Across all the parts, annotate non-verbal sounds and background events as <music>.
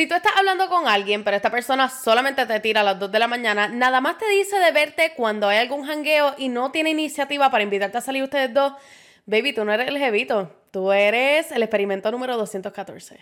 Si tú estás hablando con alguien, pero esta persona solamente te tira a las 2 de la mañana, nada más te dice de verte cuando hay algún jangueo y no tiene iniciativa para invitarte a salir ustedes dos, baby, tú no eres el jevito, tú eres el experimento número 214.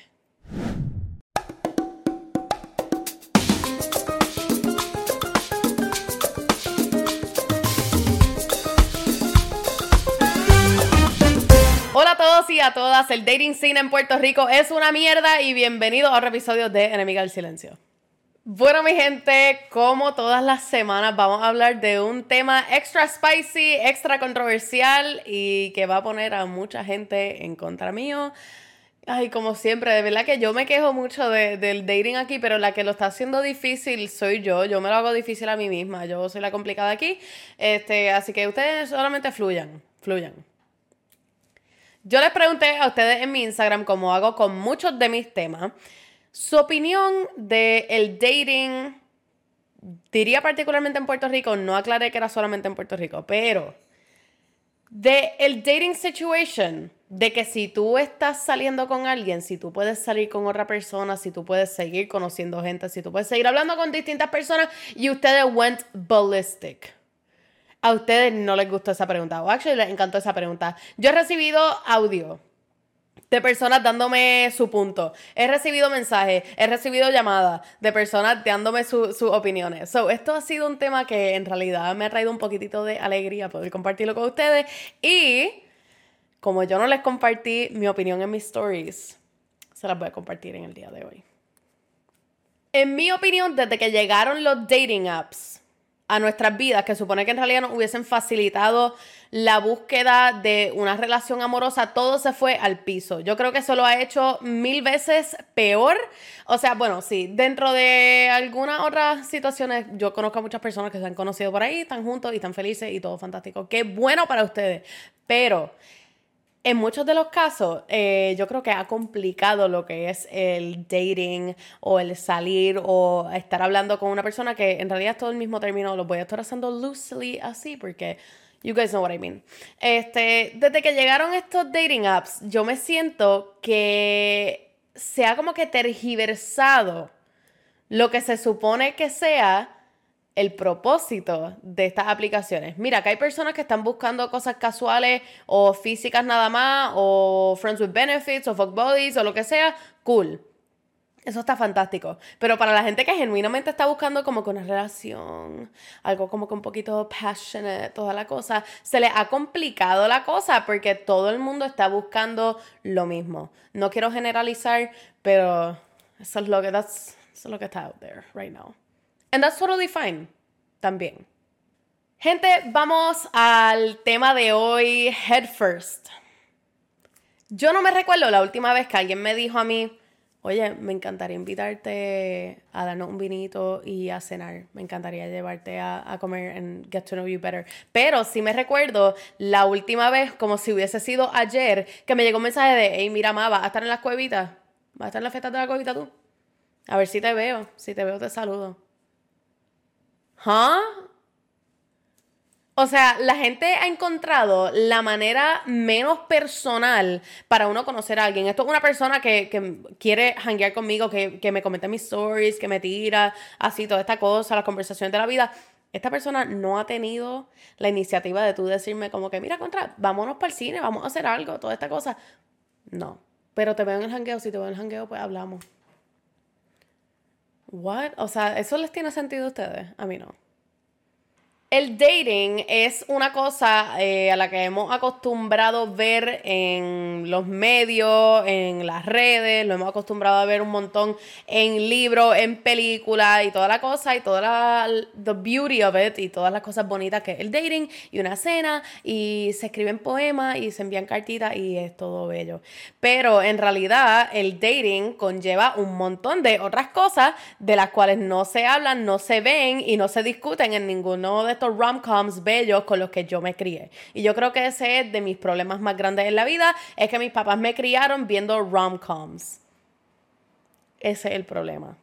Hola a todos y a todas, el dating scene en Puerto Rico es una mierda y bienvenidos a otro episodio de Enemiga del Silencio. Bueno, mi gente, como todas las semanas vamos a hablar de un tema extra spicy, extra controversial y que va a poner a mucha gente en contra mío. Ay, como siempre, de verdad que yo me quejo mucho del dating aquí, pero la que lo está haciendo difícil soy yo. Yo me lo hago difícil a mí misma. Yo soy la complicada aquí. Este, así que ustedes solamente fluyan, fluyan. Yo les pregunté a ustedes en mi Instagram, como hago con muchos de mis temas, su opinión del el dating, diría particularmente en Puerto Rico, no aclaré que era solamente en Puerto Rico, pero de el dating situation, de que si tú estás saliendo con alguien, si tú puedes salir con otra persona, si tú puedes seguir conociendo gente, si tú puedes seguir hablando con distintas personas y ustedes went ballistic a ustedes no les gustó esa pregunta o actually les encantó esa pregunta. Yo he recibido audio de personas dándome su punto. He recibido mensajes, he recibido llamadas de personas dándome sus opiniones. So, esto ha sido un tema que en realidad me ha traído un poquitito de alegría poder compartirlo con ustedes. Y como yo no les compartí mi opinión en mis stories, se las voy a compartir en el día de hoy. En mi opinión, desde que llegaron los dating apps, a nuestras vidas, que supone que en realidad nos hubiesen facilitado la búsqueda de una relación amorosa, todo se fue al piso. Yo creo que eso lo ha hecho mil veces peor. O sea, bueno, sí, dentro de algunas otras situaciones, yo conozco a muchas personas que se han conocido por ahí, están juntos y están felices y todo fantástico. Qué bueno para ustedes. Pero en muchos de los casos, eh, yo creo que ha complicado lo que es el dating o el salir o estar hablando con una persona que en realidad es todo el mismo término. Lo voy a estar haciendo loosely así porque you guys know what I mean. Este, desde que llegaron estos dating apps, yo me siento que se ha como que tergiversado lo que se supone que sea el propósito de estas aplicaciones. Mira, que hay personas que están buscando cosas casuales o físicas nada más, o friends with benefits, o fuck bodies, o lo que sea, cool. Eso está fantástico. Pero para la gente que genuinamente está buscando como que una relación, algo como que un poquito passionate, toda la cosa, se le ha complicado la cosa porque todo el mundo está buscando lo mismo. No quiero generalizar, pero eso es lo que, lo que está out there right now. And that's totally fine. También. Gente, vamos al tema de hoy, head first. Yo no me recuerdo la última vez que alguien me dijo a mí, oye, me encantaría invitarte a darnos un vinito y a cenar. Me encantaría llevarte a, comer and get to know you better. Pero sí me recuerdo la última vez, como si hubiese sido ayer, que me llegó un mensaje de, hey, mira, ma, ¿vas a estar en las cuevitas? ¿Vas a estar en la fiesta de la cuevita tú? A ver si te veo. Si te veo, te saludo. ¿Huh? O sea, la gente ha encontrado la manera menos personal para uno conocer a alguien. Esto es una persona que, quiere hanguear conmigo, que, me comenta mis stories, que me tira así toda esta cosa, las conversaciones de la vida. Esta persona no ha tenido la iniciativa de tú decirme como que, mira, contra, vámonos para el cine, vamos a hacer algo, toda esta cosa. No. Pero te veo en el hangueo, si te veo en el hangueo, pues hablamos. What? O sea, ¿eso les tiene sentido a ustedes? A mí no. El dating es una cosa eh, a la que hemos acostumbrado ver en los medios, en las redes, lo hemos acostumbrado a ver un montón en libros, en películas y toda la cosa y toda la the beauty of it y todas las cosas bonitas que es el dating y una cena y se escriben poemas y se envían cartitas y es todo bello. Pero en realidad el dating conlleva un montón de otras cosas de las cuales no se hablan, no se ven y no se discuten en ninguno de estos rom-coms bellos con los que yo me crié. Y yo creo que ese es de mis problemas más grandes en la vida, es que mis papás me criaron viendo rom-coms. Ese es el problema.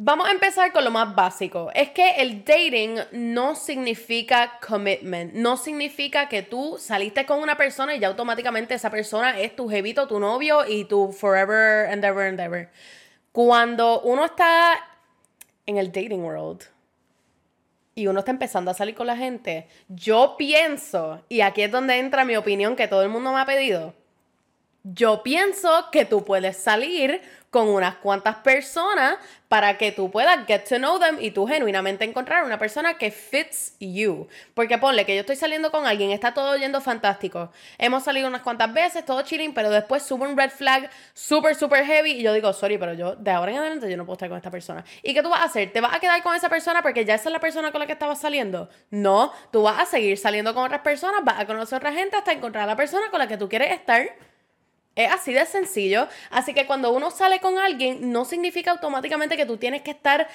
Vamos a empezar con lo más básico. Es que el dating no significa commitment. No significa que tú saliste con una persona y ya automáticamente esa persona es tu jevito, tu novio y tu forever and ever and ever. Cuando uno está en el dating world y uno está empezando a salir con la gente, yo pienso, y aquí es donde entra mi opinión que todo el mundo me ha pedido, yo pienso que tú puedes salir con unas cuantas personas para que tú puedas get to know them y tú genuinamente encontrar una persona que fits you. Porque ponle que yo estoy saliendo con alguien, está todo yendo fantástico. Hemos salido unas cuantas veces, todo chilling, pero después sube un red flag super, super heavy y yo digo, sorry, pero yo de ahora en adelante yo no puedo estar con esta persona. ¿Y qué tú vas a hacer? ¿Te vas a quedar con esa persona porque ya esa es la persona con la que estabas saliendo? No, tú vas a seguir saliendo con otras personas, vas a conocer a otra gente hasta encontrar a la persona con la que tú quieres estar. Es así de sencillo. Así que cuando uno sale con alguien, no significa automáticamente que tú tienes que estar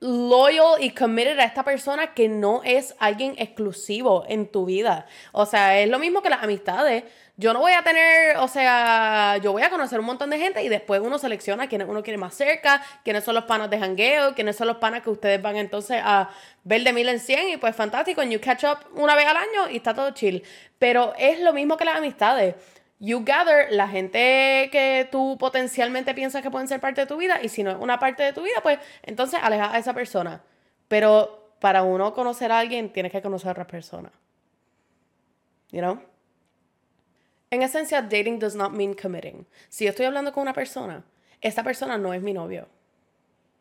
loyal y committed a esta persona que no es alguien exclusivo en tu vida. O sea, es lo mismo que las amistades. Yo no voy a tener, o sea, yo voy a conocer un montón de gente y después uno selecciona quiénes uno quiere más cerca, quiénes son los panas de jangueo, quiénes son los panas que ustedes van entonces a ver de mil en cien y pues fantástico, and you catch up una vez al año y está todo chill. Pero es lo mismo que las amistades you gather la gente que tú potencialmente piensas que pueden ser parte de tu vida y si no es una parte de tu vida, pues entonces aleja a esa persona. Pero para uno conocer a alguien, tienes que conocer a otra persona. You know? En esencia, dating does not mean committing. Si yo estoy hablando con una persona, esa persona no es mi novio.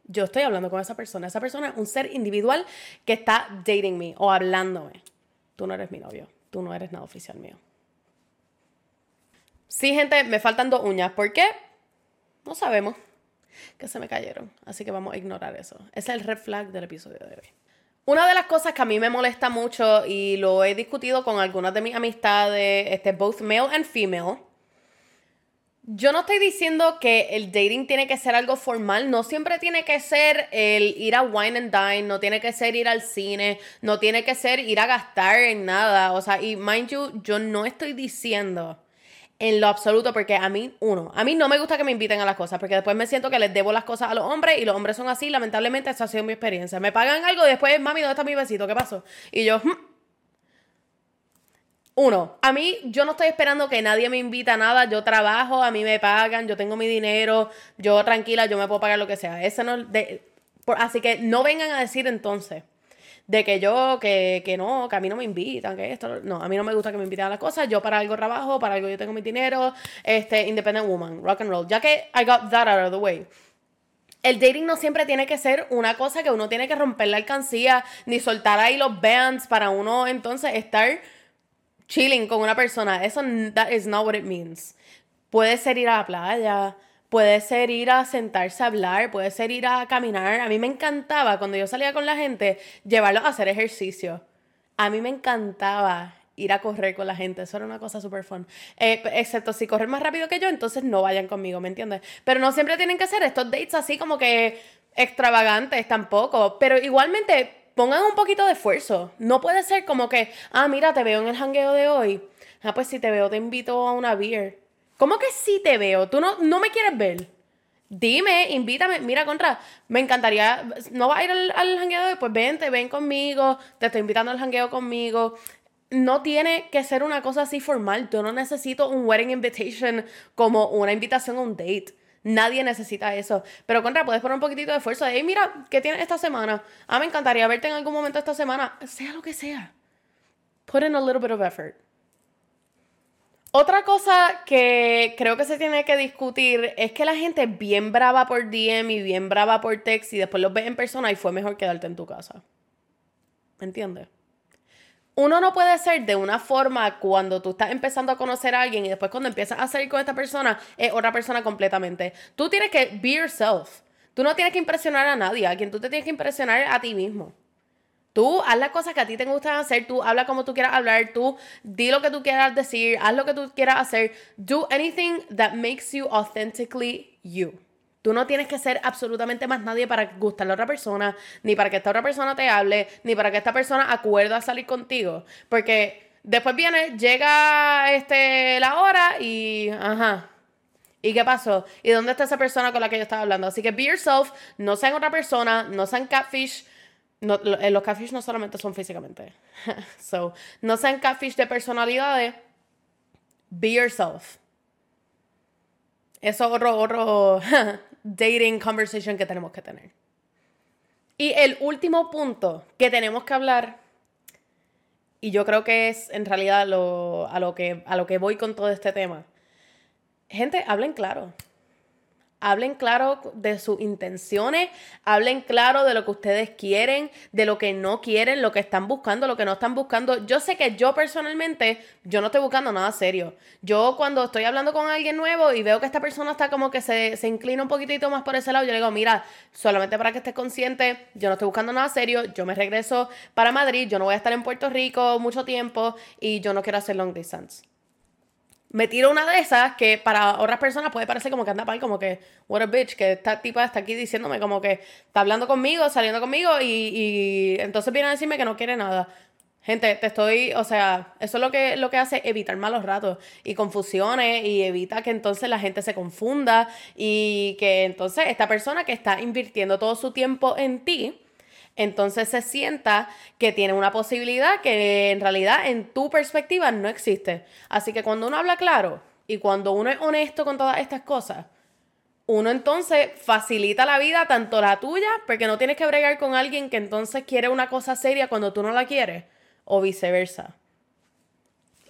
Yo estoy hablando con esa persona. Esa persona es un ser individual que está dating me o hablándome. Tú no eres mi novio. Tú no eres nada oficial mío. Sí, gente, me faltan dos uñas. ¿Por qué? No sabemos. Que se me cayeron. Así que vamos a ignorar eso. Ese es el red flag del episodio de hoy. Una de las cosas que a mí me molesta mucho y lo he discutido con algunas de mis amistades, este, both male and female. Yo no estoy diciendo que el dating tiene que ser algo formal, no siempre tiene que ser el ir a wine and dine, no tiene que ser ir al cine, no tiene que ser ir a gastar en nada, o sea, y mind you, yo no estoy diciendo en lo absoluto, porque a mí, uno, a mí no me gusta que me inviten a las cosas, porque después me siento que les debo las cosas a los hombres y los hombres son así, lamentablemente esa ha sido mi experiencia. Me pagan algo y después, mami, ¿dónde está mi besito? ¿Qué pasó? Y yo, hmm". uno, a mí yo no estoy esperando que nadie me invite a nada, yo trabajo, a mí me pagan, yo tengo mi dinero, yo tranquila, yo me puedo pagar lo que sea. Eso no, de, así que no vengan a decir entonces de que yo, que, que no, que a mí no me invitan, que esto, no, a mí no me gusta que me inviten a las cosas, yo para algo trabajo, para algo yo tengo mi dinero, este, independent woman, rock and roll, ya que I got that out of the way. El dating no siempre tiene que ser una cosa que uno tiene que romper la alcancía, ni soltar ahí los bands para uno entonces estar chilling con una persona. Eso, that is not what it means. Puede ser ir a la playa, Puede ser ir a sentarse a hablar, puede ser ir a caminar. A mí me encantaba cuando yo salía con la gente llevarlos a hacer ejercicio. A mí me encantaba ir a correr con la gente. Eso era una cosa súper fun. Eh, excepto si corren más rápido que yo, entonces no vayan conmigo, ¿me entiendes? Pero no siempre tienen que ser estos dates así como que extravagantes tampoco. Pero igualmente pongan un poquito de esfuerzo. No puede ser como que, ah, mira, te veo en el hangueo de hoy. Ah, pues si te veo, te invito a una beer. ¿Cómo que sí te veo? ¿Tú no, no me quieres ver? Dime, invítame. Mira, contra, me encantaría. ¿No vas a ir al, jangueo? Pues vente, ven conmigo. Te estoy invitando al jangueo conmigo. No tiene que ser una cosa así formal. Yo no necesito un wedding invitation como una invitación a un date. Nadie necesita eso. Pero contra, puedes poner un poquitito de esfuerzo. Hey, mira, ¿qué tienes esta semana? Ah, me encantaría verte en algún momento esta semana. Sea lo que sea. Put in a little bit of effort. Otra cosa que creo que se tiene que discutir es que la gente bien brava por DM y bien brava por text y después los ves en persona y fue mejor quedarte en tu casa. ¿Me entiendes? Uno no puede ser de una forma cuando tú estás empezando a conocer a alguien y después cuando empiezas a salir con esta persona es otra persona completamente. Tú tienes que be yourself. Tú no tienes que impresionar a nadie. A quien tú te tienes que impresionar a ti mismo. Tú haz las cosas que a ti te gustan hacer, tú habla como tú quieras hablar, tú di lo que tú quieras decir, haz lo que tú quieras hacer. Do anything that makes you authentically you. Tú no tienes que ser absolutamente más nadie para gustarle a otra persona, ni para que esta otra persona te hable, ni para que esta persona acuerde a salir contigo. Porque después viene, llega este, la hora y. Ajá. ¿Y qué pasó? ¿Y dónde está esa persona con la que yo estaba hablando? Así que be yourself, no sean otra persona, no sean catfish no, eh, los catfish no solamente son físicamente. <laughs> so, no sean catfish de personalidades. Be yourself. Eso otro, otro, <laughs> dating conversation que tenemos que tener. Y el último punto que tenemos que hablar, y yo creo que es en realidad lo, a, lo que, a lo que voy con todo este tema. Gente, hablen claro hablen claro de sus intenciones, hablen claro de lo que ustedes quieren, de lo que no quieren, lo que están buscando, lo que no están buscando. Yo sé que yo personalmente, yo no estoy buscando nada serio. Yo cuando estoy hablando con alguien nuevo y veo que esta persona está como que se, se inclina un poquitito más por ese lado, yo le digo, mira, solamente para que estés consciente, yo no estoy buscando nada serio, yo me regreso para Madrid, yo no voy a estar en Puerto Rico mucho tiempo y yo no quiero hacer long distance me tiro una de esas que para otras personas puede parecer como que anda mal, como que, what a bitch, que esta tipa está aquí diciéndome como que está hablando conmigo, saliendo conmigo y, y entonces viene a decirme que no quiere nada. Gente, te estoy, o sea, eso es lo que, lo que hace evitar malos ratos y confusiones y evita que entonces la gente se confunda y que entonces esta persona que está invirtiendo todo su tiempo en ti, entonces se sienta que tiene una posibilidad que en realidad en tu perspectiva no existe. Así que cuando uno habla claro y cuando uno es honesto con todas estas cosas, uno entonces facilita la vida, tanto la tuya, porque no tienes que bregar con alguien que entonces quiere una cosa seria cuando tú no la quieres, o viceversa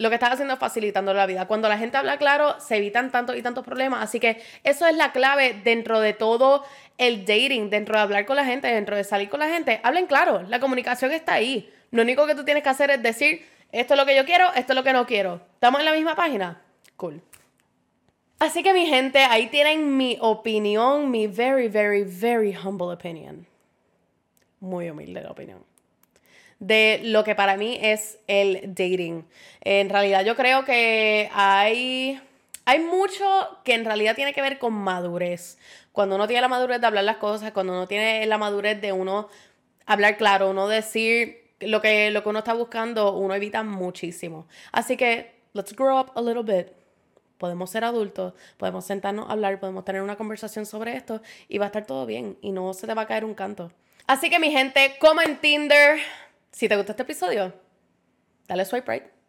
lo que estás haciendo es facilitando la vida. Cuando la gente habla claro, se evitan tantos y tantos problemas. Así que eso es la clave dentro de todo el dating, dentro de hablar con la gente, dentro de salir con la gente. Hablen claro, la comunicación está ahí. Lo único que tú tienes que hacer es decir, esto es lo que yo quiero, esto es lo que no quiero. ¿Estamos en la misma página? Cool. Así que mi gente, ahí tienen mi opinión, mi very, very, very humble opinion. Muy humilde la opinión de lo que para mí es el dating. En realidad yo creo que hay, hay mucho que en realidad tiene que ver con madurez. Cuando uno tiene la madurez de hablar las cosas, cuando uno tiene la madurez de uno hablar claro, uno decir lo que, lo que uno está buscando, uno evita muchísimo. Así que, let's grow up a little bit. Podemos ser adultos, podemos sentarnos a hablar, podemos tener una conversación sobre esto y va a estar todo bien y no se te va a caer un canto. Así que mi gente, como en Tinder, si te gustó este episodio, dale swipe right